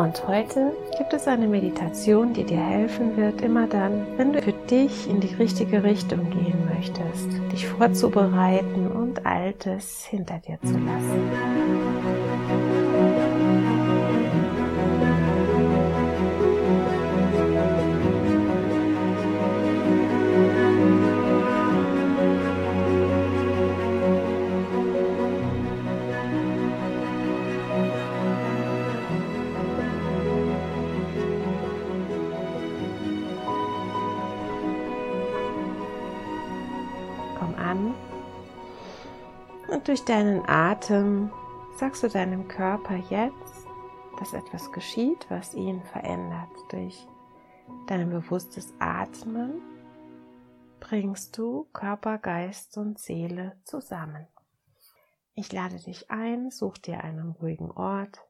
Und heute gibt es eine Meditation, die dir helfen wird, immer dann, wenn du für dich in die richtige Richtung gehen möchtest, dich vorzubereiten und Altes hinter dir zu lassen. Durch deinen Atem sagst du deinem Körper jetzt, dass etwas geschieht, was ihn verändert. Durch dein bewusstes Atmen bringst du Körper, Geist und Seele zusammen. Ich lade dich ein, such dir einen ruhigen Ort,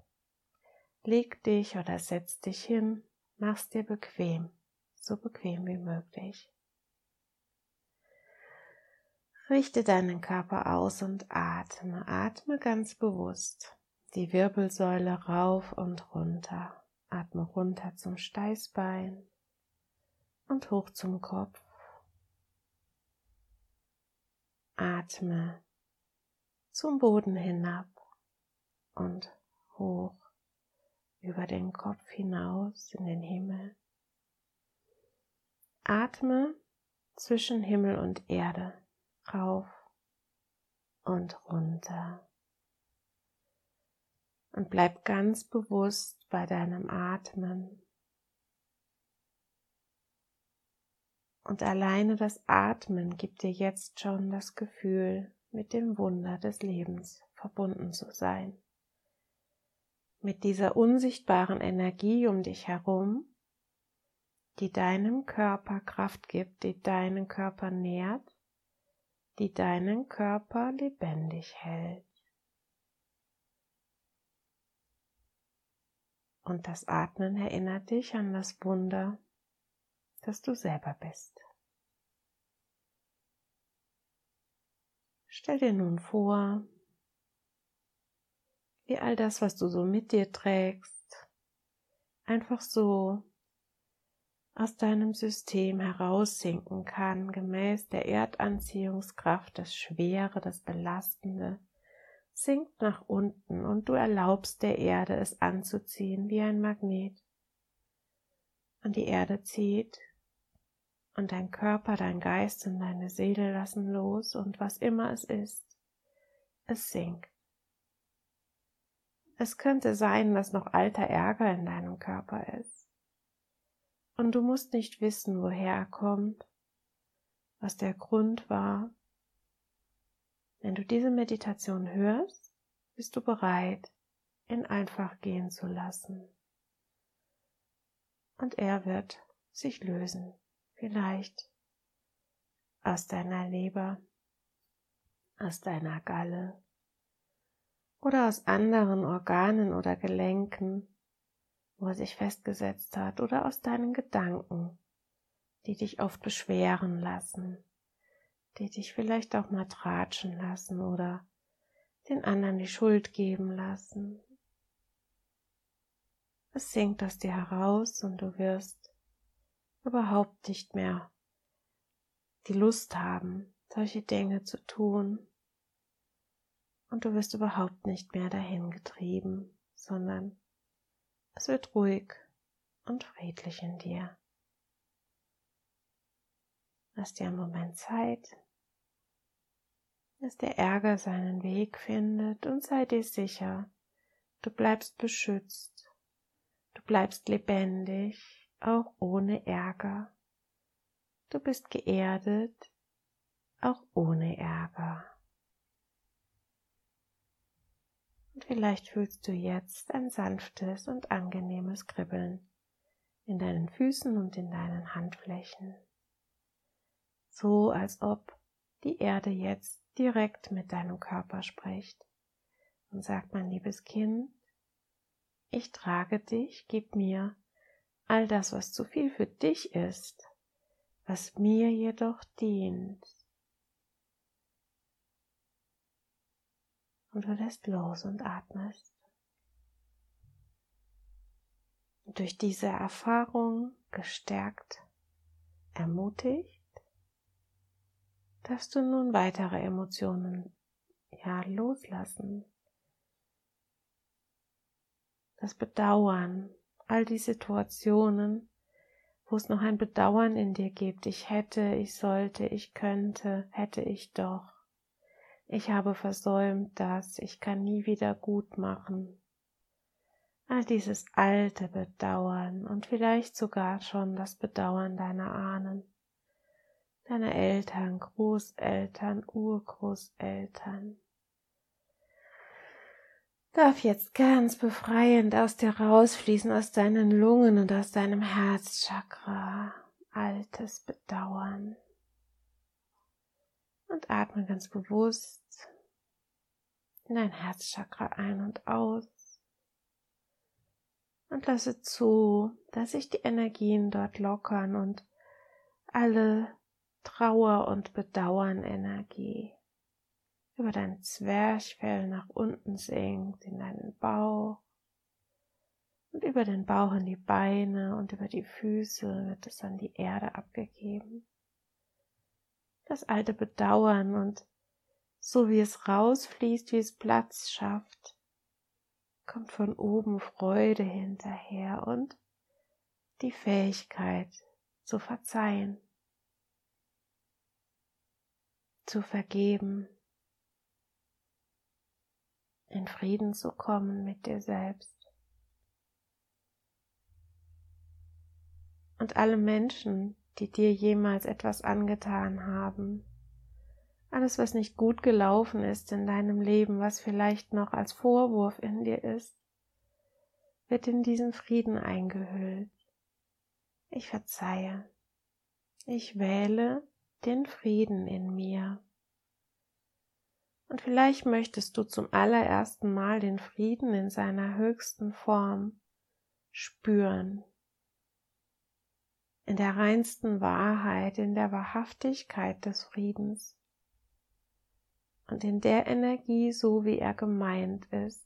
leg dich oder setz dich hin, mach's dir bequem, so bequem wie möglich. Richte deinen Körper aus und atme. Atme ganz bewusst. Die Wirbelsäule rauf und runter. Atme runter zum Steißbein und hoch zum Kopf. Atme zum Boden hinab und hoch über den Kopf hinaus in den Himmel. Atme zwischen Himmel und Erde rauf und runter. Und bleib ganz bewusst bei deinem Atmen. Und alleine das Atmen gibt dir jetzt schon das Gefühl, mit dem Wunder des Lebens verbunden zu sein. Mit dieser unsichtbaren Energie um dich herum, die deinem Körper Kraft gibt, die deinen Körper nährt die deinen Körper lebendig hält. Und das Atmen erinnert dich an das Wunder, dass du selber bist. Stell dir nun vor, wie all das, was du so mit dir trägst, einfach so aus deinem System heraussinken kann, gemäß der Erdanziehungskraft, das Schwere, das Belastende, sinkt nach unten und du erlaubst der Erde es anzuziehen wie ein Magnet. Und die Erde zieht und dein Körper, dein Geist und deine Seele lassen los und was immer es ist, es sinkt. Es könnte sein, dass noch alter Ärger in deinem Körper ist und du musst nicht wissen, woher er kommt, was der Grund war. Wenn du diese Meditation hörst, bist du bereit, ihn einfach gehen zu lassen. Und er wird sich lösen, vielleicht aus deiner Leber, aus deiner Galle oder aus anderen Organen oder Gelenken, wo er sich festgesetzt hat, oder aus deinen Gedanken, die dich oft beschweren lassen, die dich vielleicht auch mal tratschen lassen oder den anderen die Schuld geben lassen. Es sinkt aus dir heraus und du wirst überhaupt nicht mehr die Lust haben, solche Dinge zu tun. Und du wirst überhaupt nicht mehr dahin getrieben, sondern es wird ruhig und friedlich in dir. Lass dir einen Moment Zeit, dass der Ärger seinen Weg findet und sei dir sicher, du bleibst beschützt, du bleibst lebendig, auch ohne Ärger. Du bist geerdet, auch ohne Ärger. Und vielleicht fühlst du jetzt ein sanftes und angenehmes Kribbeln in deinen Füßen und in deinen Handflächen. So als ob die Erde jetzt direkt mit deinem Körper spricht und sagt, mein liebes Kind, ich trage dich, gib mir all das, was zu viel für dich ist, was mir jedoch dient. Und du lässt los und atmest. Und durch diese Erfahrung gestärkt, ermutigt, darfst du nun weitere Emotionen ja loslassen. Das Bedauern, all die Situationen, wo es noch ein Bedauern in dir gibt. Ich hätte, ich sollte, ich könnte, hätte ich doch. Ich habe versäumt das, ich kann nie wieder gut machen. All dieses alte Bedauern und vielleicht sogar schon das Bedauern deiner Ahnen, deiner Eltern, Großeltern, Urgroßeltern darf jetzt ganz befreiend aus dir rausfließen, aus deinen Lungen und aus deinem Herzchakra. Altes Bedauern. Und atme ganz bewusst in dein Herzchakra ein und aus. Und lasse zu, dass sich die Energien dort lockern und alle Trauer und Bedauern Energie über dein Zwerchfell nach unten sinkt, in deinen Bauch und über den Bauch in die Beine und über die Füße wird es an die Erde abgegeben. Das alte Bedauern und so wie es rausfließt, wie es Platz schafft, kommt von oben Freude hinterher und die Fähigkeit zu verzeihen, zu vergeben, in Frieden zu kommen mit dir selbst. Und alle Menschen, die dir jemals etwas angetan haben, alles, was nicht gut gelaufen ist in deinem Leben, was vielleicht noch als Vorwurf in dir ist, wird in diesen Frieden eingehüllt. Ich verzeihe. Ich wähle den Frieden in mir. Und vielleicht möchtest du zum allerersten Mal den Frieden in seiner höchsten Form spüren. In der reinsten Wahrheit, in der Wahrhaftigkeit des Friedens und in der Energie, so wie er gemeint ist,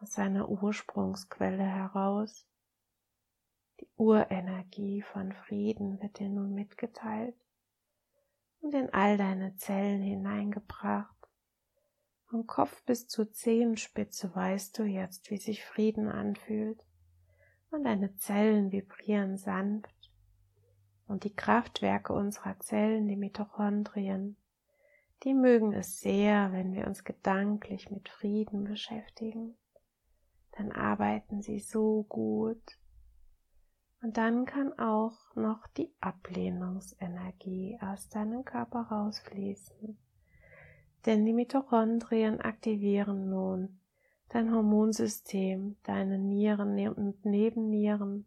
aus seiner Ursprungsquelle heraus. Die Urenergie von Frieden wird dir nun mitgeteilt und in all deine Zellen hineingebracht. Vom Kopf bis zur Zehenspitze weißt du jetzt, wie sich Frieden anfühlt und deine Zellen vibrieren sanft und die Kraftwerke unserer Zellen, die Mitochondrien, die mögen es sehr, wenn wir uns gedanklich mit Frieden beschäftigen. Dann arbeiten sie so gut und dann kann auch noch die Ablehnungsenergie aus deinem Körper rausfließen. Denn die Mitochondrien aktivieren nun dein Hormonsystem, deine Nieren und Nebennieren,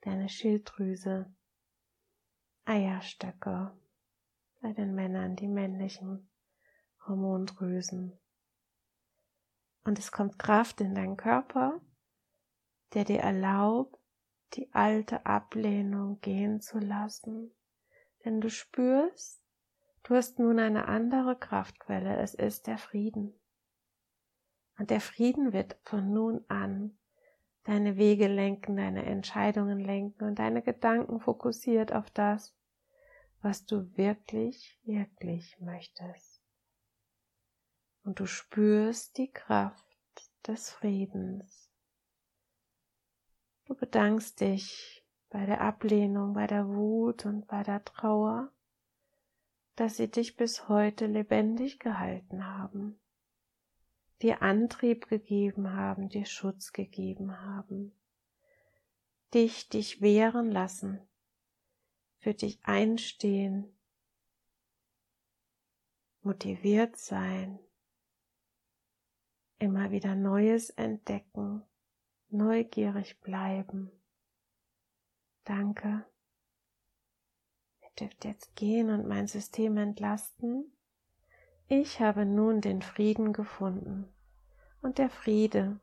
deine Schilddrüse, Eierstöcke, bei den Männern die männlichen Hormondrüsen. Und es kommt Kraft in deinen Körper, der dir erlaubt, die alte Ablehnung gehen zu lassen, denn du spürst, du hast nun eine andere Kraftquelle, es ist der Frieden. Und der Frieden wird von nun an deine Wege lenken, deine Entscheidungen lenken und deine Gedanken fokussiert auf das, was du wirklich, wirklich möchtest. Und du spürst die Kraft des Friedens. Du bedankst dich bei der Ablehnung, bei der Wut und bei der Trauer, dass sie dich bis heute lebendig gehalten haben, dir Antrieb gegeben haben, dir Schutz gegeben haben, dich dich wehren lassen, für dich einstehen, motiviert sein, immer wieder Neues entdecken, neugierig bleiben. Danke. Wir wird jetzt gehen und mein System entlasten. Ich habe nun den Frieden gefunden und der Friede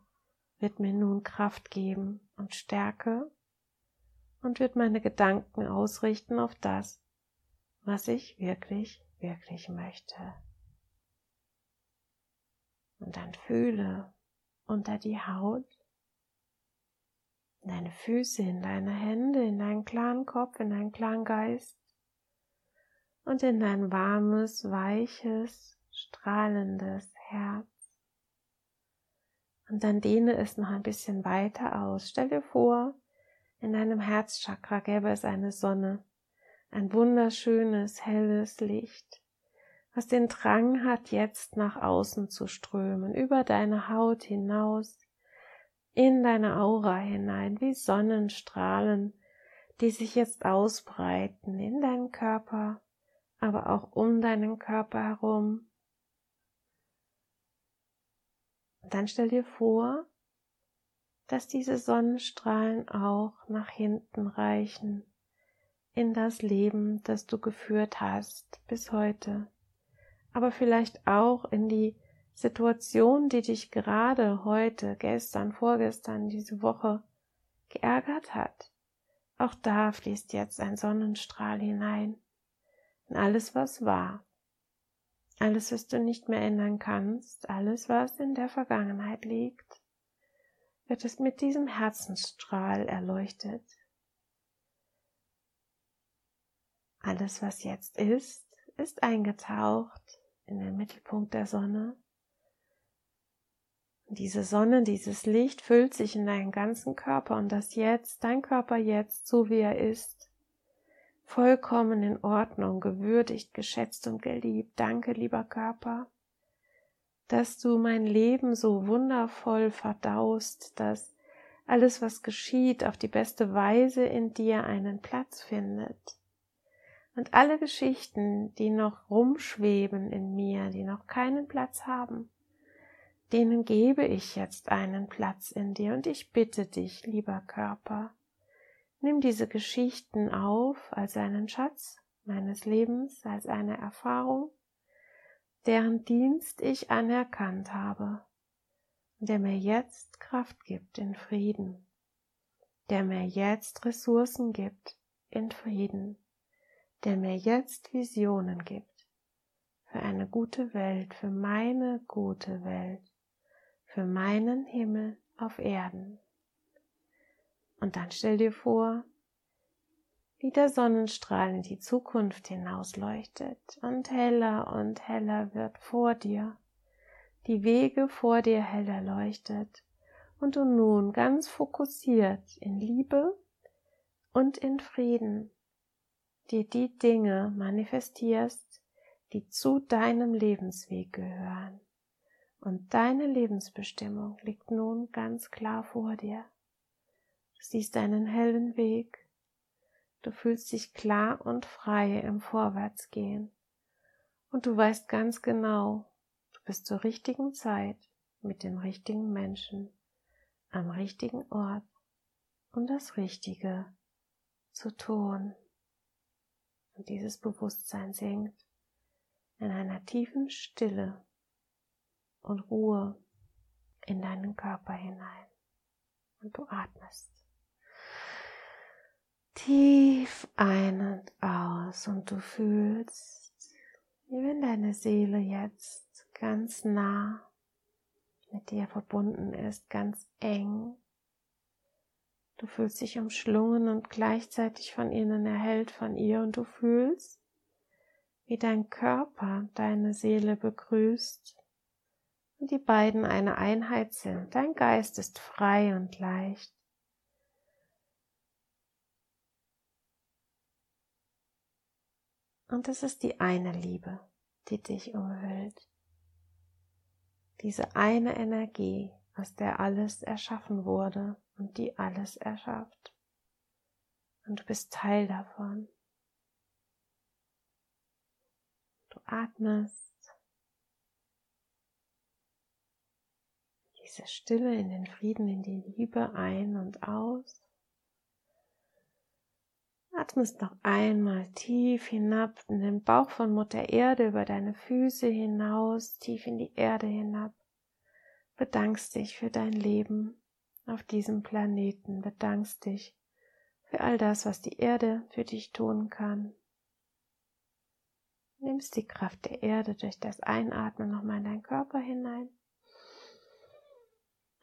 wird mir nun Kraft geben und Stärke und wird meine Gedanken ausrichten auf das, was ich wirklich, wirklich möchte. Und dann fühle unter die Haut, in deine Füße, in deine Hände, in deinen klaren Kopf, in deinen klaren Geist und in dein warmes, weiches, strahlendes Herz. Und dann dehne es noch ein bisschen weiter aus. Stell dir vor, in deinem Herzchakra gäbe es eine Sonne, ein wunderschönes, helles Licht, was den Drang hat, jetzt nach außen zu strömen, über deine Haut hinaus, in deine Aura hinein, wie Sonnenstrahlen, die sich jetzt ausbreiten in deinen Körper, aber auch um deinen Körper herum, Und dann stell dir vor, dass diese Sonnenstrahlen auch nach hinten reichen in das Leben, das du geführt hast bis heute, aber vielleicht auch in die Situation, die dich gerade heute, gestern, vorgestern, diese Woche geärgert hat. Auch da fließt jetzt ein Sonnenstrahl hinein in alles, was war. Alles, was du nicht mehr ändern kannst, alles, was in der Vergangenheit liegt, wird es mit diesem Herzensstrahl erleuchtet. Alles, was jetzt ist, ist eingetaucht in den Mittelpunkt der Sonne. diese Sonne, dieses Licht füllt sich in deinen ganzen Körper und das jetzt, dein Körper jetzt, so wie er ist, vollkommen in Ordnung, gewürdigt, geschätzt und geliebt. Danke, lieber Körper, dass du mein Leben so wundervoll verdaust, dass alles, was geschieht, auf die beste Weise in dir einen Platz findet. Und alle Geschichten, die noch rumschweben in mir, die noch keinen Platz haben, denen gebe ich jetzt einen Platz in dir und ich bitte dich, lieber Körper, Nimm diese Geschichten auf als einen Schatz meines Lebens, als eine Erfahrung, deren Dienst ich anerkannt habe der mir jetzt Kraft gibt in Frieden, der mir jetzt Ressourcen gibt in Frieden, der mir jetzt Visionen gibt für eine gute Welt, für meine gute Welt, für meinen Himmel auf Erden. Und dann stell dir vor, wie der Sonnenstrahl in die Zukunft hinausleuchtet und heller und heller wird vor dir, die Wege vor dir heller leuchtet und du nun ganz fokussiert in Liebe und in Frieden dir die Dinge manifestierst, die zu deinem Lebensweg gehören. Und deine Lebensbestimmung liegt nun ganz klar vor dir. Siehst einen hellen Weg. Du fühlst dich klar und frei im Vorwärtsgehen. Und du weißt ganz genau, du bist zur richtigen Zeit mit den richtigen Menschen am richtigen Ort, um das Richtige zu tun. Und dieses Bewusstsein sinkt in einer tiefen Stille und Ruhe in deinen Körper hinein. Und du atmest tief ein und aus und du fühlst, wie wenn deine Seele jetzt ganz nah mit dir verbunden ist, ganz eng. Du fühlst dich umschlungen und gleichzeitig von innen erhellt von ihr und du fühlst, wie dein Körper deine Seele begrüßt und die beiden eine Einheit sind. Dein Geist ist frei und leicht. Und es ist die eine Liebe, die dich umhüllt. Diese eine Energie, aus der alles erschaffen wurde und die alles erschafft. Und du bist Teil davon. Du atmest diese Stille in den Frieden, in die Liebe ein und aus. Atmest noch einmal tief hinab in den Bauch von Mutter Erde über deine Füße hinaus, tief in die Erde hinab. Bedankst dich für dein Leben auf diesem Planeten, bedankst dich für all das, was die Erde für dich tun kann. Nimmst die Kraft der Erde durch das Einatmen nochmal in deinen Körper hinein.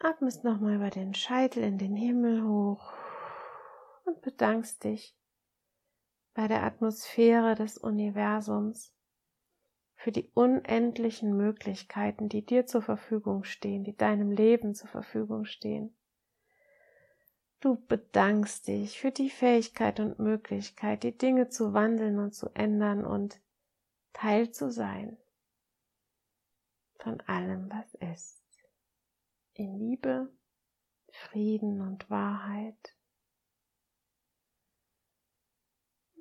Atmest nochmal über den Scheitel in den Himmel hoch und bedankst dich bei der Atmosphäre des Universums für die unendlichen Möglichkeiten, die dir zur Verfügung stehen, die deinem Leben zur Verfügung stehen. Du bedankst dich für die Fähigkeit und Möglichkeit, die Dinge zu wandeln und zu ändern und Teil zu sein von allem, was ist. In Liebe, Frieden und Wahrheit.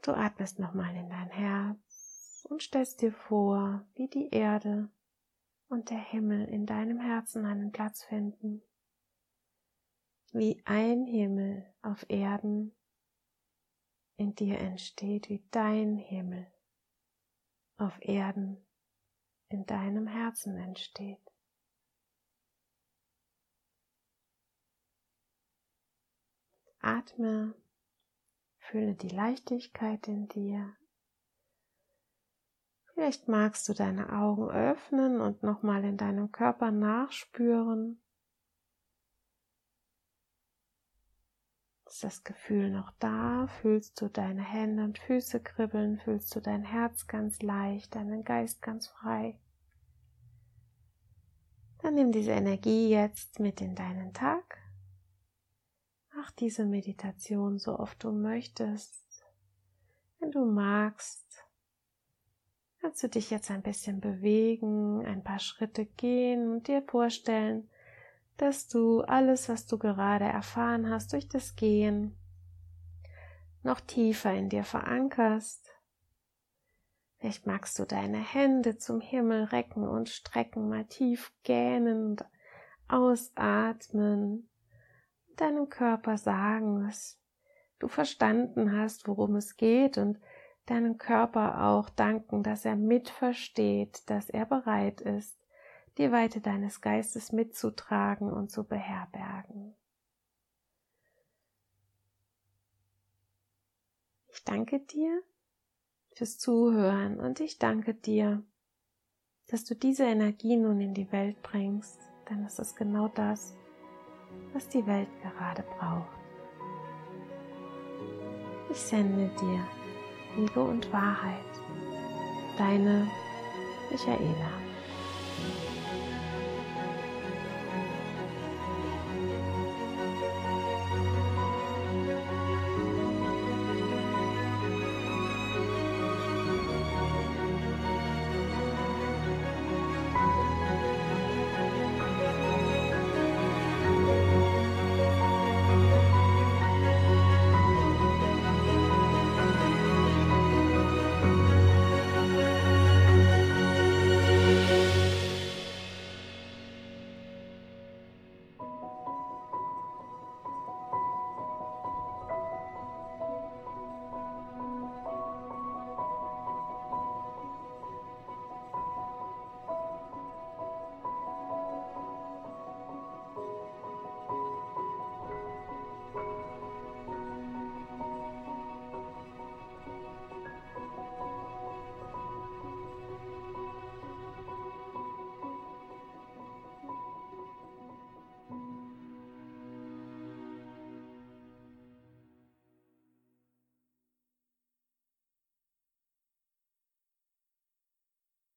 Du atmest nochmal in dein Herz und stellst dir vor, wie die Erde und der Himmel in deinem Herzen einen Platz finden. Wie ein Himmel auf Erden in dir entsteht, wie dein Himmel auf Erden in deinem Herzen entsteht. Atme Fühle die Leichtigkeit in dir. Vielleicht magst du deine Augen öffnen und nochmal in deinem Körper nachspüren. Ist das Gefühl noch da? Fühlst du deine Hände und Füße kribbeln? Fühlst du dein Herz ganz leicht, deinen Geist ganz frei? Dann nimm diese Energie jetzt mit in deinen Tag diese Meditation so oft du möchtest. Wenn du magst, kannst du dich jetzt ein bisschen bewegen, ein paar Schritte gehen und dir vorstellen, dass du alles, was du gerade erfahren hast durch das Gehen, noch tiefer in dir verankerst. Vielleicht magst du deine Hände zum Himmel recken und strecken, mal tief gähnen und ausatmen deinem Körper sagen, dass du verstanden hast, worum es geht und deinem Körper auch danken, dass er mitversteht, dass er bereit ist, die Weite deines Geistes mitzutragen und zu beherbergen. Ich danke dir fürs Zuhören und ich danke dir, dass du diese Energie nun in die Welt bringst, denn es ist genau das, was die Welt gerade braucht. Ich sende dir Liebe und Wahrheit. Deine Michaela.